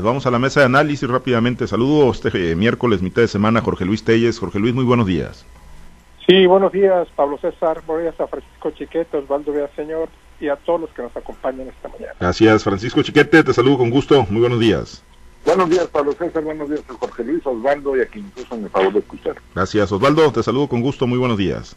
Vamos a la mesa de análisis rápidamente. Saludo este eh, miércoles, mitad de semana, Jorge Luis Telles. Jorge Luis, muy buenos días. Sí, buenos días, Pablo César. Buenos días a Francisco Chiquete, Osvaldo Señor y a todos los que nos acompañan esta mañana. Gracias, Francisco Chiquete. Te saludo con gusto. Muy buenos días. Buenos días, Pablo César. Buenos días a Jorge Luis, Osvaldo y a quien incluso me favor de escuchar. Gracias, Osvaldo. Te saludo con gusto. Muy buenos días.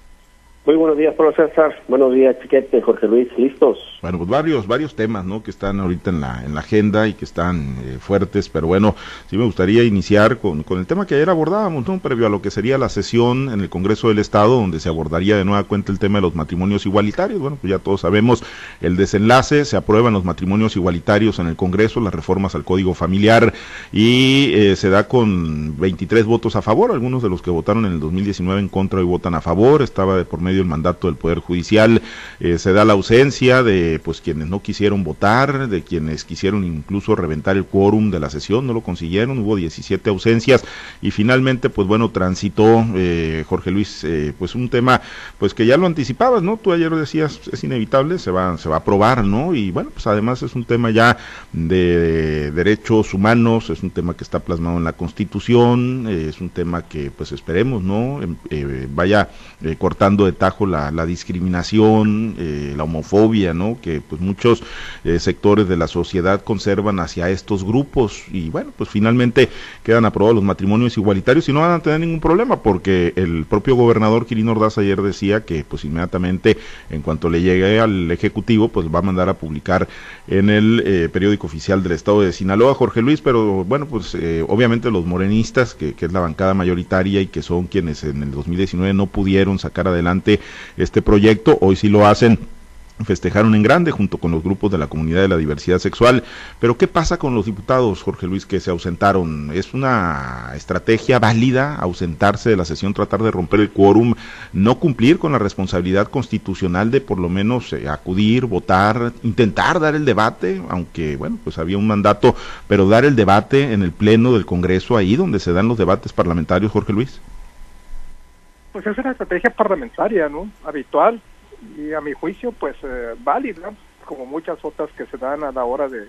Muy buenos días, Pablo César. Buenos días, Chiquete, Jorge Luis. ¿Listos? Bueno, pues varios, varios temas, ¿no? Que están ahorita en la, en la agenda y que están eh, fuertes, pero bueno, sí me gustaría iniciar con, con el tema que ayer abordábamos, ¿no? Previo a lo que sería la sesión en el Congreso del Estado, donde se abordaría de nueva cuenta el tema de los matrimonios igualitarios. Bueno, pues ya todos sabemos el desenlace, se aprueban los matrimonios igualitarios en el Congreso, las reformas al Código Familiar y eh, se da con 23 votos a favor, algunos de los que votaron en el 2019 en contra hoy votan a favor, estaba de por medio el mandato del Poder Judicial, eh, se da la ausencia de pues quienes no quisieron votar, de quienes quisieron incluso reventar el quórum de la sesión, no lo consiguieron, hubo 17 ausencias y finalmente pues bueno transitó eh, Jorge Luis eh, pues un tema pues que ya lo anticipabas, ¿no? Tú ayer decías es inevitable, se va se va a aprobar, ¿no? Y bueno, pues además es un tema ya de, derechos humanos, es un tema que está plasmado en la Constitución, eh, es un tema que pues esperemos, ¿no? Em, vaya cortando de la, discriminación, la homofobia, ¿no? que pues muchos eh, sectores de la sociedad conservan hacia estos grupos y bueno, pues finalmente quedan aprobados los matrimonios igualitarios y no van a tener ningún problema porque el propio gobernador Quirino Ordaz ayer decía que pues inmediatamente en cuanto le llegue al Ejecutivo pues va a mandar a publicar en el eh, periódico oficial del Estado de Sinaloa, Jorge Luis, pero bueno, pues eh, obviamente los morenistas, que es la bancada mayoritaria y que son quienes en el 2019 no pudieron sacar adelante este proyecto, hoy sí lo hacen festejaron en grande junto con los grupos de la comunidad de la diversidad sexual. Pero ¿qué pasa con los diputados, Jorge Luis, que se ausentaron? ¿Es una estrategia válida ausentarse de la sesión, tratar de romper el quórum, no cumplir con la responsabilidad constitucional de por lo menos eh, acudir, votar, intentar dar el debate, aunque bueno, pues había un mandato, pero dar el debate en el pleno del Congreso, ahí donde se dan los debates parlamentarios, Jorge Luis? Pues es una estrategia parlamentaria, ¿no? Habitual y a mi juicio pues eh, válida como muchas otras que se dan a la hora de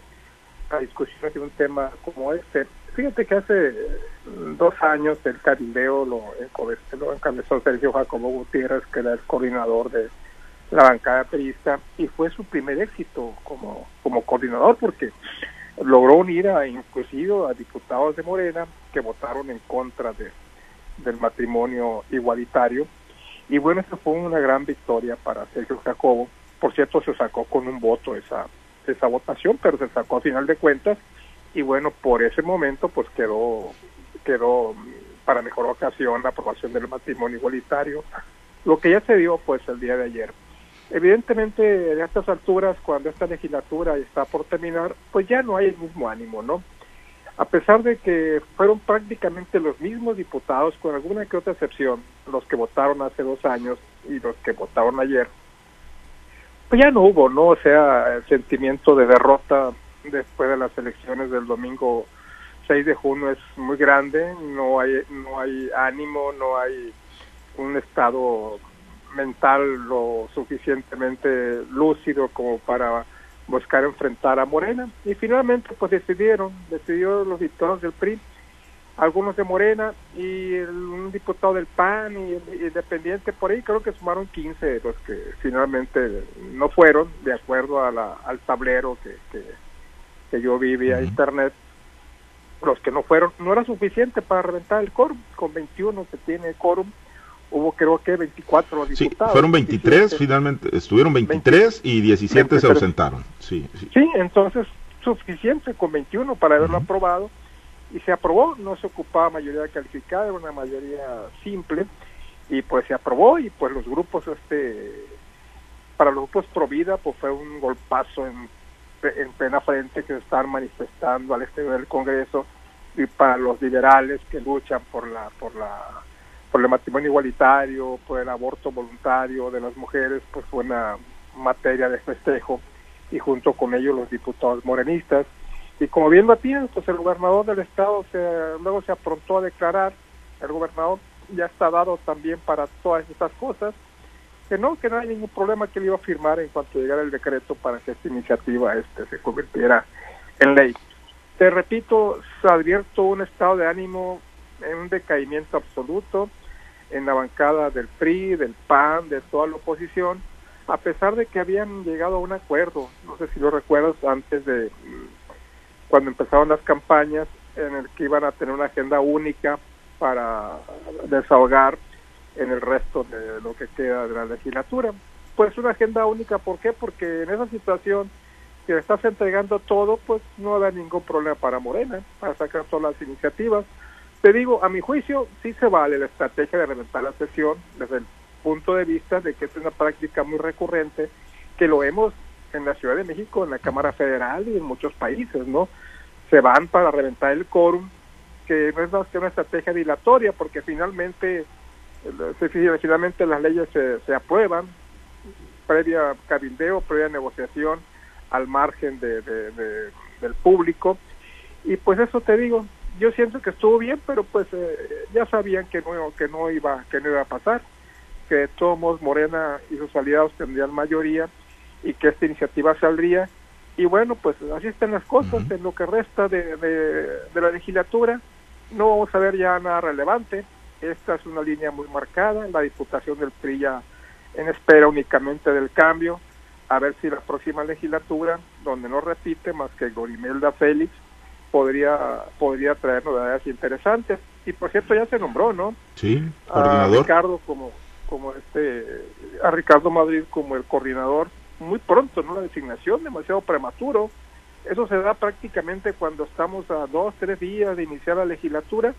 la discusión de un tema como este fíjate que hace dos años el caribeo lo, lo encabezó Sergio Jacobo Gutiérrez que era el coordinador de la bancada perista y fue su primer éxito como como coordinador porque logró unir a inclusive a diputados de Morena que votaron en contra de del matrimonio igualitario y bueno, esa fue una gran victoria para Sergio Jacobo. Por cierto, se sacó con un voto esa, esa votación, pero se sacó a final de cuentas. Y bueno, por ese momento, pues quedó, quedó para mejor ocasión la aprobación del matrimonio igualitario, lo que ya se dio pues el día de ayer. Evidentemente, en estas alturas, cuando esta legislatura está por terminar, pues ya no hay el mismo ánimo, ¿no? A pesar de que fueron prácticamente los mismos diputados, con alguna que otra excepción, los que votaron hace dos años y los que votaron ayer, pues ya no hubo, ¿no? O sea, el sentimiento de derrota después de las elecciones del domingo 6 de junio es muy grande, no hay, no hay ánimo, no hay un estado mental lo suficientemente lúcido como para buscar enfrentar a Morena. Y finalmente pues decidieron, decidieron los diputados del PRI, algunos de Morena y un diputado del PAN y, independiente. Por ahí, creo que sumaron 15 los que finalmente no fueron de acuerdo a la, al tablero que, que, yo vi vía internet. Los que no fueron, no era suficiente para reventar el quórum, con 21 se tiene quórum hubo creo que 24 diputados. Sí, fueron 23, finalmente estuvieron 23 y 17 se ausentaron. Sí, sí. sí, entonces suficiente con 21 para haberlo aprobado y se aprobó, no se ocupaba mayoría calificada, era una mayoría simple y pues se aprobó y pues los grupos este para los grupos pro vida pues fue un golpazo en, en plena frente que se están manifestando al exterior del Congreso y para los liberales que luchan por la por la por el matrimonio igualitario, por el aborto voluntario de las mujeres, pues fue una materia de festejo y junto con ellos los diputados morenistas. Y como bien lo pues el gobernador del estado se, luego se aprontó a declarar, el gobernador ya está dado también para todas estas cosas, que no, que no hay ningún problema que él iba a firmar en cuanto llegara el decreto para que esta iniciativa este se convirtiera en ley. te repito, se ha abierto un estado de ánimo en un decaimiento absoluto en la bancada del PRI, del PAN, de toda la oposición, a pesar de que habían llegado a un acuerdo, no sé si lo recuerdas, antes de cuando empezaron las campañas, en el que iban a tener una agenda única para desahogar en el resto de lo que queda de la legislatura. Pues una agenda única, ¿por qué? Porque en esa situación que estás entregando todo, pues no da ningún problema para Morena, para sacar todas las iniciativas. Te digo, a mi juicio, sí se vale la estrategia de reventar la sesión desde el punto de vista de que es una práctica muy recurrente, que lo vemos en la Ciudad de México, en la Cámara Federal y en muchos países, ¿no? Se van para reventar el quórum, que no es más que una estrategia dilatoria, porque finalmente, finalmente las leyes se, se aprueban, previa cabildeo, previa negociación, al margen de, del público. Y pues eso te digo, yo siento que estuvo bien, pero pues eh, ya sabían que no, que no iba que no iba a pasar, que todos Morena y sus aliados tendrían mayoría y que esta iniciativa saldría. Y bueno, pues así están las cosas. En lo que resta de, de, la legislatura, no vamos a ver ya nada relevante. Esta es una línea muy marcada. La Diputación del PRI ya en espera únicamente del cambio a ver si la próxima legislatura, donde no repite más que Gorimelda Félix, podría podría traer novedades interesantes. Y por cierto ya se nombró, ¿no? Sí, coordinador. A Ricardo como como este a Ricardo Madrid como el coordinador muy pronto, ¿no? La designación demasiado prematuro. Eso se da prácticamente cuando estamos a dos, tres días de iniciar la legislatura.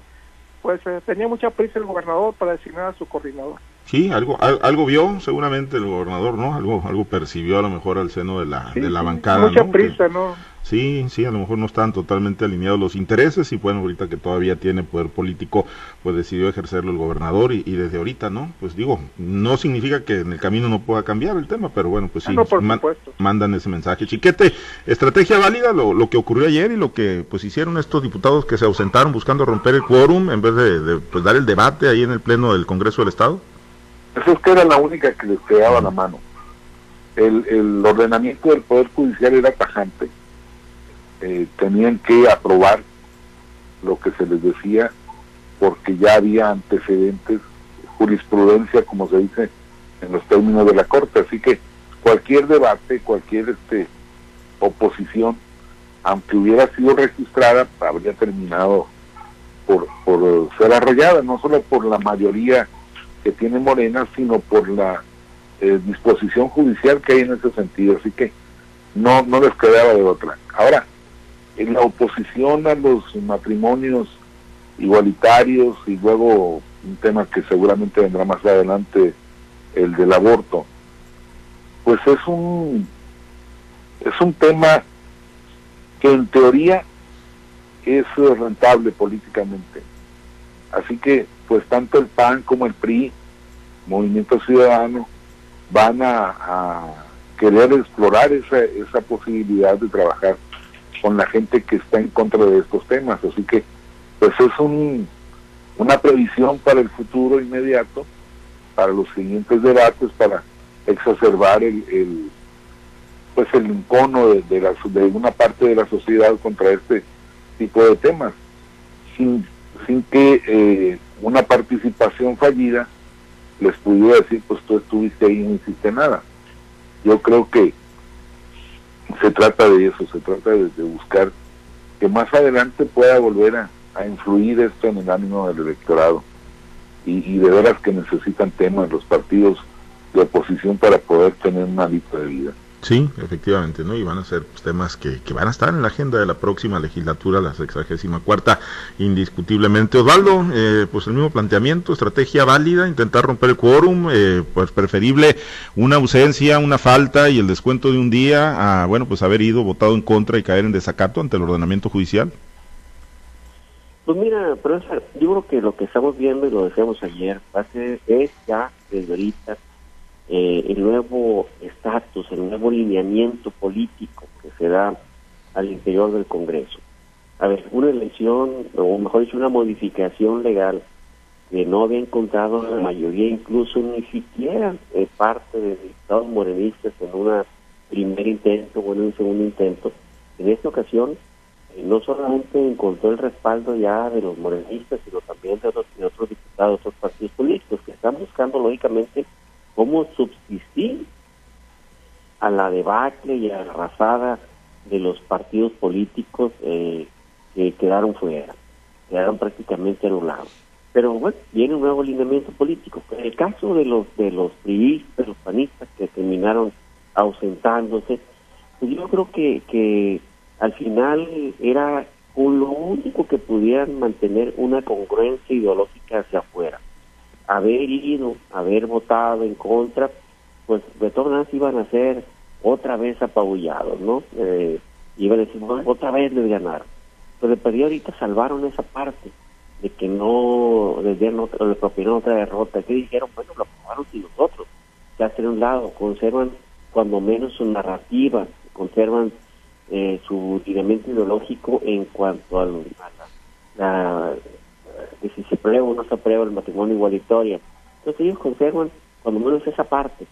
Pues eh, tenía mucha prisa el gobernador para designar a su coordinador. Sí, algo, algo vio seguramente el gobernador, ¿no? Algo, algo percibió a lo mejor al seno de la, de la bancada. Mucha prisa, ¿no? Sí, sí, a lo mejor no están totalmente alineados los intereses y bueno, ahorita que todavía tiene poder político, pues decidió ejercerlo el gobernador y, desde ahorita, ¿no? Pues digo, no significa que en el camino no pueda cambiar el tema, pero bueno, pues sí, ah, mandan ese mensaje. Chiquete, estrategia válida lo, lo, que ocurrió ayer y lo que pues hicieron estos diputados que se ausentaron buscando romper el quórum en vez de, de pues, dar el debate ahí en el Pleno del Congreso del Estado. Eso es que era la única que les quedaba la mano. El, el ordenamiento del Poder Judicial era tajante. Eh, tenían que aprobar lo que se les decía porque ya había antecedentes, jurisprudencia, como se dice en los términos de la Corte. Así que cualquier debate, cualquier este oposición, aunque hubiera sido registrada, habría terminado por, por ser arrollada, no solo por la mayoría que tiene Morena, sino por la eh, disposición judicial que hay en ese sentido. Así que no, no les quedaba de otra. Ahora, en la oposición a los matrimonios igualitarios y luego un tema que seguramente vendrá más adelante, el del aborto, pues es un es un tema que en teoría es rentable políticamente. Así que pues tanto el PAN como el PRI, Movimiento Ciudadano, van a, querer explorar esa, esa posibilidad de trabajar con la gente que está en contra de estos temas. Así que, pues es un, una previsión para el futuro inmediato, para los siguientes debates, para exacerbar el, pues el encono de, de, la, de una parte de la sociedad contra este tipo de temas, sin, sin que eh, una participación fallida les pudiera decir, pues tú estuviste ahí y no hiciste nada. Yo creo que se trata de eso, se trata de, buscar que más adelante pueda volver a, influir esto en el ánimo del electorado. Y, y, de veras que necesitan temas los partidos de oposición para poder tener una lista de vida. Sí, efectivamente, ¿no? Y van a ser temas que, que, van a estar en la agenda de la próxima legislatura, la sexagésima cuarta, indiscutiblemente. Osvaldo, eh, pues el mismo planteamiento, estrategia válida, intentar romper el quórum, eh, pues preferible una ausencia, una falta y el descuento de un día a, bueno, pues haber ido votado en contra y caer en desacato ante el ordenamiento judicial. Pues mira, profesor, yo creo que lo que estamos viendo y lo decíamos ayer, va a ser, es ya desde ahorita eh, el nuevo estatus, el nuevo lineamiento político que se da al interior del Congreso. A ver, una elección, o mejor dicho, una modificación legal que no había encontrado la mayoría, incluso ni siquiera eh, parte de diputados morenistas en un primer intento o en un segundo intento. En esta ocasión no solamente encontró el respaldo ya de los morenistas, sino también de otros, de diputados, otros partidos políticos que están buscando lógicamente cómo subsistir a la debacle y a la arrasada de los partidos políticos eh, que quedaron fuera, quedaron prácticamente anulados. Pero bueno, viene un nuevo alineamiento político. En el caso de los de los priistas, los panistas que terminaron ausentándose, pues yo creo que, que al final era lo único que pudieran mantener una congruencia ideológica hacia afuera. Haber ido, haber votado en contra, pues de todas maneras iban a ser otra vez apabullados, ¿no? Eh, iban a decir, bueno, otra vez les ganaron. Pero de ahorita salvaron esa parte de que no les dieron otra, le propinaron otra derrota. que dijeron? Bueno, lo aprobaron y nosotros. Ya hacen un lado, conservan cuando menos su narrativa, conservan eh, su lineamiento ideológico en cuanto a, la, que si se aprueba o no se aprueba el matrimonio igualitario. Entonces ellos conservan cuando menos esa parte.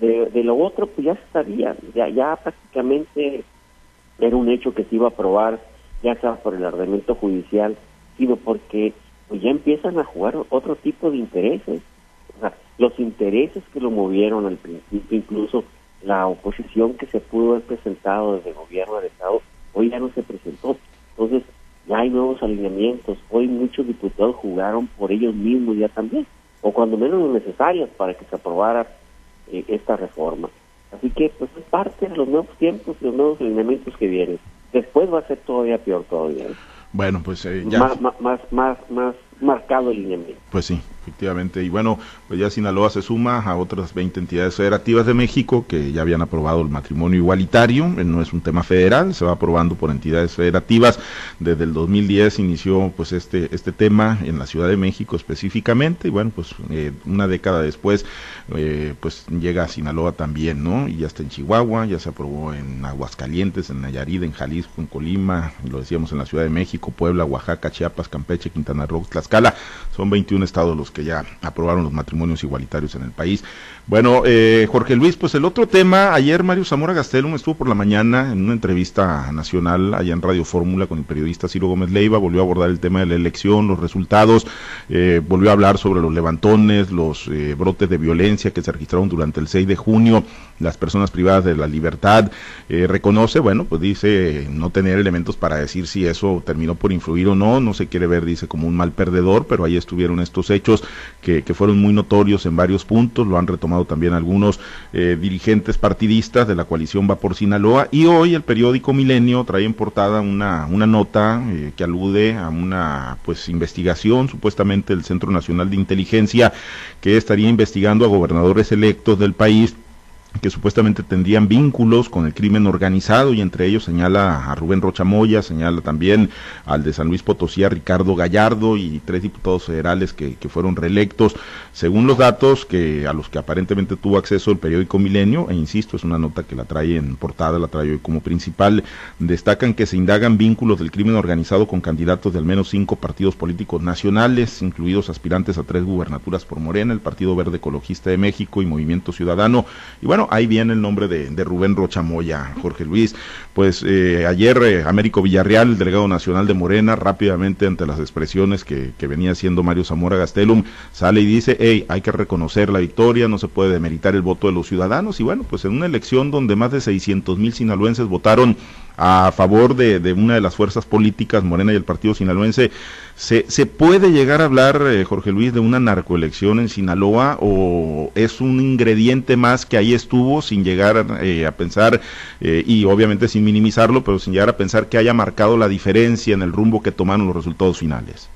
De, de lo otro, pues ya se sabía, ya, ya prácticamente era un hecho que se iba a aprobar, ya sea por el ordenamiento judicial, sino porque pues ya empiezan a jugar otro tipo de intereses. O sea, los intereses que lo movieron al principio, incluso la oposición que se pudo haber presentado desde el gobierno del Estado, hoy ya no se presentó. Entonces, ya hay nuevos alineamientos. Hoy muchos diputados jugaron por ellos mismos ya también, o cuando menos los necesarios para que se aprobara eh, esta reforma. Así que, pues es parte de los nuevos tiempos y los nuevos alineamientos que vienen. Después va a ser todavía peor todavía. ¿eh? Bueno, pues eh, ya. Más, más, más, más marcado el lineamiento. Pues sí, efectivamente. Y bueno, pues ya Sinaloa se suma a otras 20 entidades federativas de México que ya habían aprobado el matrimonio igualitario. Eh, no es un tema federal, se va aprobando por entidades federativas. Desde el 2010 inició pues este este tema en la Ciudad de México específicamente y bueno, pues eh, una década después eh, pues llega a Sinaloa también, ¿no? Y ya está en Chihuahua, ya se aprobó en Aguascalientes, en Nayarit, en Jalisco, en Colima, lo decíamos en la Ciudad de México, Puebla, Oaxaca, Chiapas, Campeche, Quintana Roo, Tlaxcala. Son 21 estados los que ya aprobaron los matrimonios igualitarios en el país. Bueno, eh, Jorge Luis, pues el otro tema, ayer Mario Zamora Gastelum estuvo por la mañana en una entrevista nacional allá en Radio Fórmula con el periodista Ciro Gómez Leiva, volvió a abordar el tema de la elección, los resultados, eh, volvió a hablar sobre los levantones, los eh, brotes de violencia que se registraron durante el 6 de junio, las personas privadas de la libertad, reconoce, bueno, pues dice no tener elementos para decir si eso terminó por influir o no, no se quiere ver, dice, como un mal perdedor, pero ahí estuvieron estos hechos que, que fueron muy notorios en varios puntos, lo han retomado también algunos eh, dirigentes partidistas de la coalición Va por Sinaloa y hoy el periódico Milenio trae en portada una, una nota eh, que alude a una pues investigación supuestamente del Centro Nacional de Inteligencia que estaría investigando a gobernadores electos del país que supuestamente tendrían vínculos con el crimen organizado y entre ellos señala a Rubén Rochamoya, señala también al de San Luis Potosí, a Ricardo Gallardo y tres diputados federales que, que, fueron reelectos, según los datos que a los que aparentemente tuvo acceso el periódico Milenio, e insisto, es una nota que la trae en portada, la trae hoy como principal, destacan que se indagan vínculos del crimen organizado con candidatos de al menos cinco partidos políticos nacionales, incluidos aspirantes a tres gubernaturas por Morena, el Partido Verde Ecologista de México y Movimiento Ciudadano, y bueno, ahí viene el nombre de, Rubén Rochamoya, Jorge Luis. Pues eh, ayer eh, Américo Villarreal, el delegado nacional de Morena, rápidamente ante las expresiones que, venía haciendo Mario Zamora Gastelum, sale y dice, hey, hay que reconocer la victoria, no se puede demeritar el voto de los ciudadanos. Y bueno, pues en una elección donde más de 600 mil sinaloenses votaron a favor de, una de las fuerzas políticas, Morena y el Partido Sinaloense, ¿se, se puede llegar a hablar, eh, Jorge Luis, de una narcoelección en Sinaloa o es un ingrediente más que ahí estuvo sin llegar eh, a pensar, eh, y obviamente sin minimizarlo, pero sin llegar a pensar que haya marcado la diferencia en el rumbo que tomaron los resultados finales?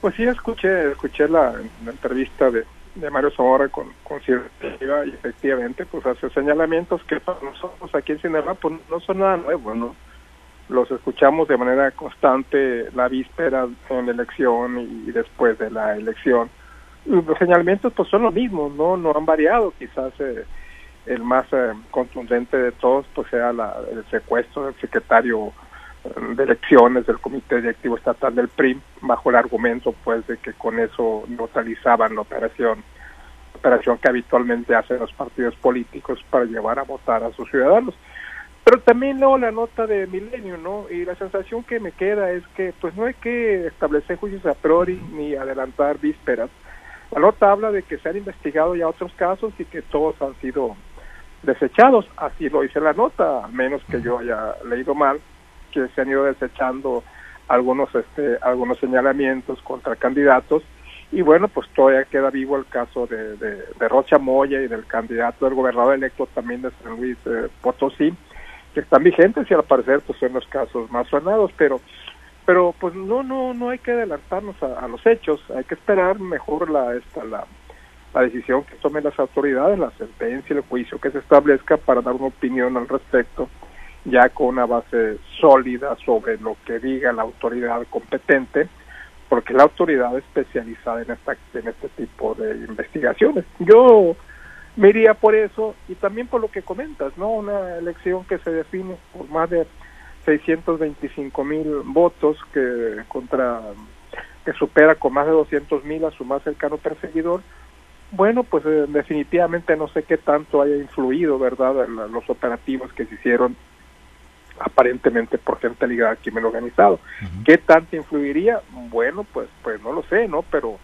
Pues sí, escuché, escuché la entrevista de, de Mario Zamora con, con y efectivamente pues hace señalamientos que para nosotros aquí en Sinaloa pues no son nada nuevo, ¿no? Los escuchamos de manera constante la víspera en la elección y después de la elección. Los señalamientos pues son los mismos, ¿no? No han variado, quizás eh, el más eh, contundente de todos pues sea la, el secuestro del secretario de elecciones del Comité Directivo Estatal del PRI bajo el argumento pues de que con eso neutralizaban la operación operación que habitualmente hacen los partidos políticos para llevar a votar a sus ciudadanos Pero también leo la nota de Milenio, ¿no? Y la sensación que me queda es que pues no hay que establecer juicios a priori ni adelantar vísperas. La nota habla de que se han investigado ya otros casos y que todos han sido desechados. Así lo dice la nota, a menos que yo haya leído mal, que se han ido desechando algunos este algunos señalamientos contra candidatos. Y bueno pues todavía queda vivo el caso de, de, Rocha Moya y del candidato del gobernador electo también de San Luis eh, Potosí que están vigentes y al parecer pues son los casos más sonados. Pero pero pues no no no hay que adelantarnos a, los hechos. Hay que esperar mejor la esta la, la decisión que tomen las autoridades la sentencia el juicio que se establezca para dar una opinión al respecto ya con una base sólida sobre lo que diga la autoridad competente porque la autoridad especializada en esta en este tipo de investigaciones yo me iría por eso y también por lo que comentas, ¿no? Una elección que se define por más de 625 mil votos que contra que supera con más de 200 mil a su más cercano perseguidor. Bueno, pues eh, definitivamente no sé qué tanto haya influido, ¿verdad?, los operativos que se hicieron aparentemente por gente ligada al crimen organizado. ¿Qué tanto influiría? Bueno, pues pues no lo sé, ¿no? Pero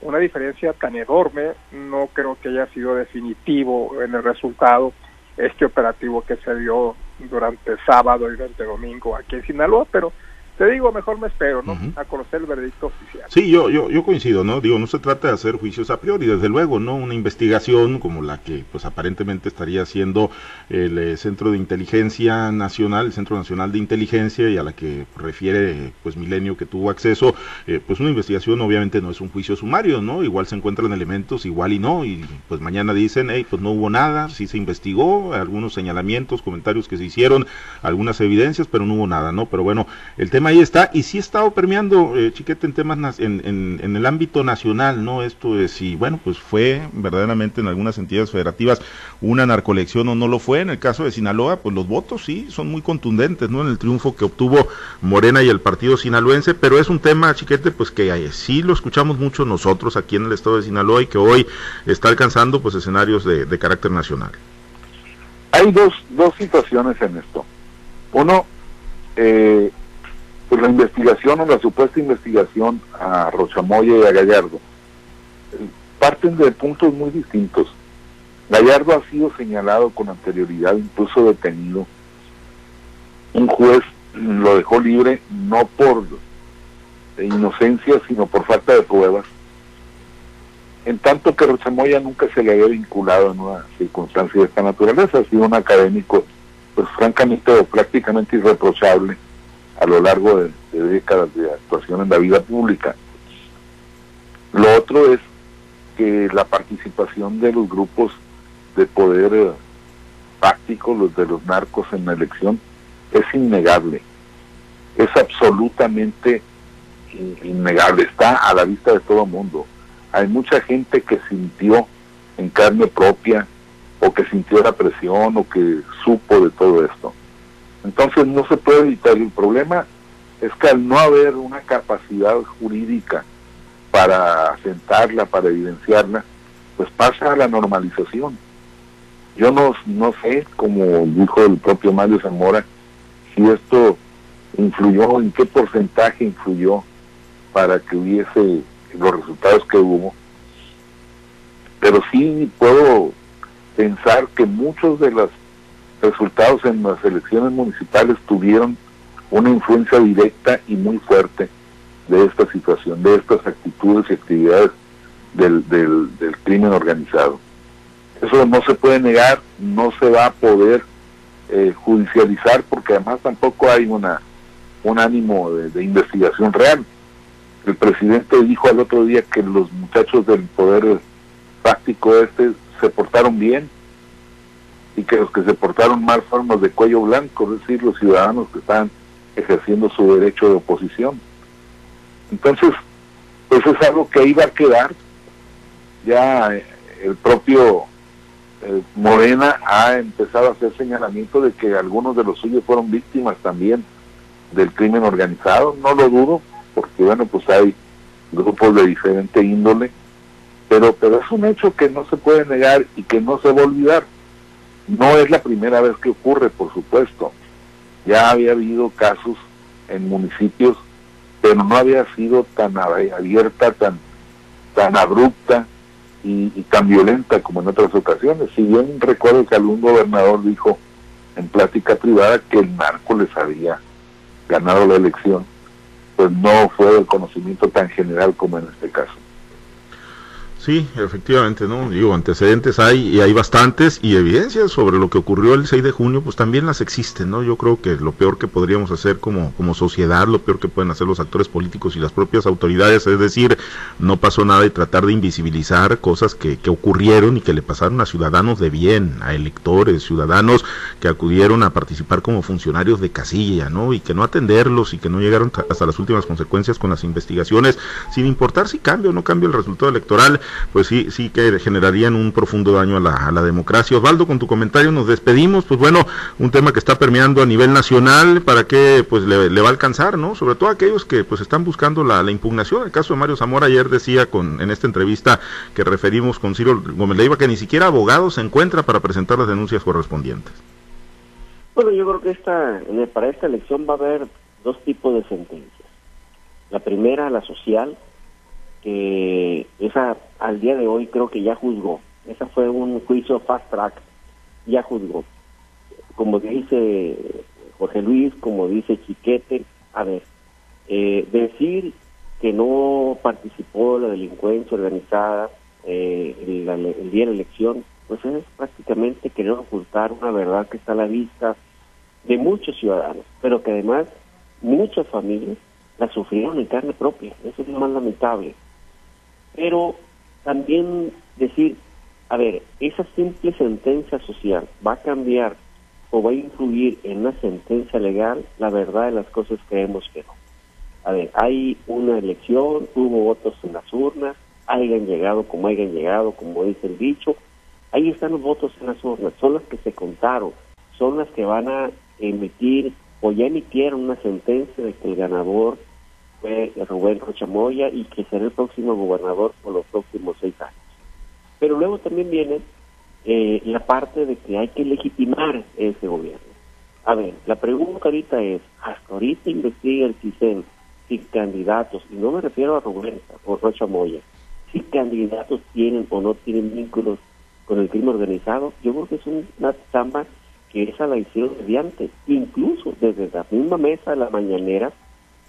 una diferencia tan enorme, no creo que haya sido definitivo en el resultado este operativo que se dio durante sábado y durante domingo aquí en Sinaloa, pero te digo, mejor me espero, ¿no? A conocer el veredicto oficial. Sí, yo, yo, yo coincido, ¿no? Digo, no se trata de hacer juicios a priori, desde luego, ¿no? Una investigación como la que, pues, aparentemente estaría haciendo el eh, Centro de Inteligencia Nacional, el Centro Nacional de Inteligencia, y a la que refiere, pues, Milenio que tuvo acceso, eh, pues, una investigación obviamente no es un juicio sumario, ¿no? Igual se encuentran elementos, igual y no, y pues mañana dicen, hey, pues no hubo nada, sí se investigó, algunos señalamientos, comentarios que se hicieron, algunas evidencias, pero no hubo nada, ¿no? Pero bueno, el tema ahí está, y sí ha estado permeando, eh, Chiquete, en temas en, en, el ámbito nacional, ¿no? Esto de si, bueno, pues fue verdaderamente en algunas entidades federativas una narcolección o no lo fue. En el caso de Sinaloa, pues los votos sí son muy contundentes, ¿no? En el triunfo que obtuvo Morena y el partido sinaloense, pero es un tema, Chiquete, pues que eh, sí lo escuchamos mucho nosotros aquí en el estado de Sinaloa y que hoy está alcanzando, pues, escenarios de, de carácter nacional. Hay dos, dos situaciones en esto. Uno, eh, pues la investigación o la supuesta investigación a Rochamoya y a Gallardo parten de puntos muy distintos. Gallardo ha sido señalado con anterioridad, incluso detenido. Un juez lo dejó libre no por inocencia, sino por falta de pruebas. En tanto que Rochamoya nunca se le había vinculado en una circunstancia de esta naturaleza, ha sido un académico, pues francamente prácticamente irreprochable a lo largo de, décadas de actuación en la vida pública. Lo otro es que la participación de los grupos de poder eh, fáctico, los de los narcos en la elección, es innegable. Es absolutamente innegable, está a la vista de todo mundo. Hay mucha gente que sintió en carne propia o que sintió la presión o que supo de todo esto. Entonces no se puede evitar. El problema es que al no haber una capacidad jurídica para asentarla, para evidenciarla, pues pasa a la normalización. Yo no, no sé, como dijo el propio Mario Zamora, si esto influyó, en qué porcentaje influyó para que hubiese los resultados que hubo. Pero sí puedo pensar que muchos de los resultados en las elecciones municipales tuvieron una influencia directa y muy fuerte de esta situación, de estas actitudes y actividades del, del, crimen organizado. Eso no se puede negar, no se va a poder eh, judicializar porque además tampoco hay una un ánimo de, de, investigación real. El presidente dijo al otro día que los muchachos del poder práctico este se portaron bien, y que los que se portaron mal fueron los de cuello blanco, es decir, los ciudadanos que están ejerciendo su derecho de oposición. Entonces, pues es algo que ahí va a quedar. Ya eh, el propio eh, Morena ha empezado a hacer señalamiento de que algunos de los suyos fueron víctimas también del crimen organizado. No lo dudo, porque bueno, pues hay grupos de diferente índole, pero, pero es un hecho que no se puede negar y que no se va a olvidar No es la primera vez que ocurre, por supuesto. Ya había habido casos en municipios, pero no había sido tan abierta, tan, tan abrupta y, tan violenta como en otras ocasiones. Si bien recuerdo que algún gobernador dijo en plática privada que el narco les había ganado la elección, pues no fue el conocimiento tan general como en este caso. Sí, efectivamente, ¿no? Digo, antecedentes hay y hay bastantes y evidencias sobre lo que ocurrió el 6 de junio, pues también las existen, ¿no? Yo creo que lo peor que podríamos hacer como, como sociedad, lo peor que pueden hacer los actores políticos y las propias autoridades, es decir, no pasó nada y tratar de invisibilizar cosas que, que ocurrieron y que le pasaron a ciudadanos de bien, a electores, ciudadanos que acudieron a participar como funcionarios de casilla, ¿no? Y que no atenderlos y que no llegaron hasta las últimas consecuencias con las investigaciones, sin importar si cambia o no cambia el resultado electoral pues sí, sí que generarían un profundo daño a la, a la democracia. Osvaldo, con tu comentario nos despedimos, pues bueno, un tema que está permeando a nivel nacional, para que pues le, va a alcanzar, ¿no? Sobre todo aquellos que pues están buscando la, la, impugnación. El caso de Mario Zamora ayer decía con en esta entrevista que referimos con Ciro Gómez Leiva que ni siquiera abogado se encuentra para presentar las denuncias correspondientes. Bueno, yo creo que esta, para esta elección va a haber dos tipos de sentencias. La primera, la social, que esa al día de hoy creo que ya juzgó. Esa fue un juicio fast track, ya juzgó. Como dice Jorge Luis, como dice Chiquete, a ver, eh, decir que no participó la delincuencia organizada eh, el, el, día de la elección, pues es prácticamente querer ocultar una verdad que está a la vista de muchos ciudadanos, pero que además muchas familias la sufrieron en carne propia. Eso es lo más lamentable pero también decir, a ver, esa simple sentencia social va a cambiar o va a influir en una sentencia legal, la verdad de las cosas creemos que no. A ver, hay una elección, hubo votos en las urnas, hayan llegado como hayan llegado, como dice el dicho, ahí están los votos en las urnas, son las que se contaron, son las que van a emitir o ya emitieron una sentencia de que el ganador fue Rubén Rochamoya y que será el próximo gobernador por los próximos seis años. Pero luego también viene eh, la parte de que hay que legitimar ese gobierno. A ver, la pregunta ahorita es, hasta ahorita investiga el CISEN si candidatos, y no me refiero a Rubén o Rocha Moya, si candidatos tienen o no tienen vínculos con el crimen organizado, yo creo que es una chamba que esa la hicieron mediante, incluso desde la misma mesa de la mañanera,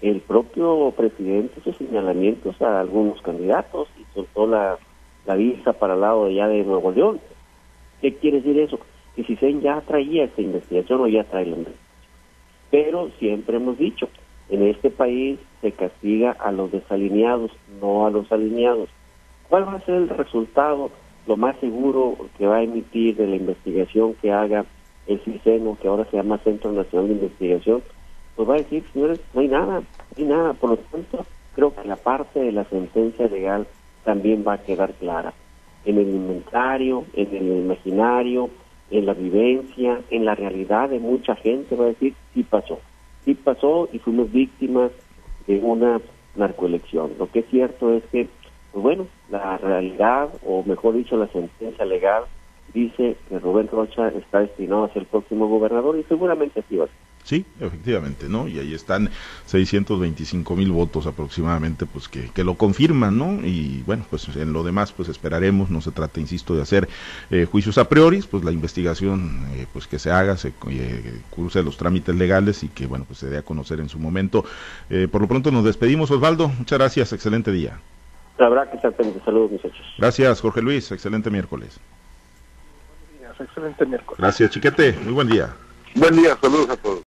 el propio presidente sus señalamientos a algunos candidatos y soltó la, la vista para el lado de allá de Nuevo León. ¿Qué quiere decir eso? Que si se ya traía esta investigación o ya trae la investigación. Pero siempre hemos dicho, en este país se castiga a los desalineados, no a los alineados. ¿Cuál va a ser el resultado, lo más seguro que va a emitir de la investigación que haga el CISENO, que ahora se llama Centro Nacional de Investigación? Pues va a decir, señores, no hay nada, no hay nada. Por lo tanto, creo que la parte de la sentencia legal también va a quedar clara. En el inventario, en el imaginario, en la vivencia, en la realidad de mucha gente va a decir, sí pasó. Sí pasó y fuimos víctimas de una narcoelección. Lo que es cierto es que, pues bueno, la realidad, o mejor dicho, la sentencia legal, dice que Rubén Rocha está destinado a ser el próximo gobernador y seguramente así va a ser. Sí, efectivamente, ¿no? Y ahí están 625 mil votos aproximadamente, pues que, que, lo confirman, ¿no? Y bueno, pues en lo demás, pues esperaremos, no se trata, insisto, de hacer eh, juicios a priori, pues la investigación, eh, pues que se haga, se eh, cruce los trámites legales y que, bueno, pues se dé a conocer en su momento. por lo pronto nos despedimos, Osvaldo, muchas gracias, excelente día. Habrá que estar saludos muchachos. Gracias, Jorge Luis, excelente miércoles. Excelente miércoles. Gracias, Chiquete, muy buen día. Buen día, saludos a todos.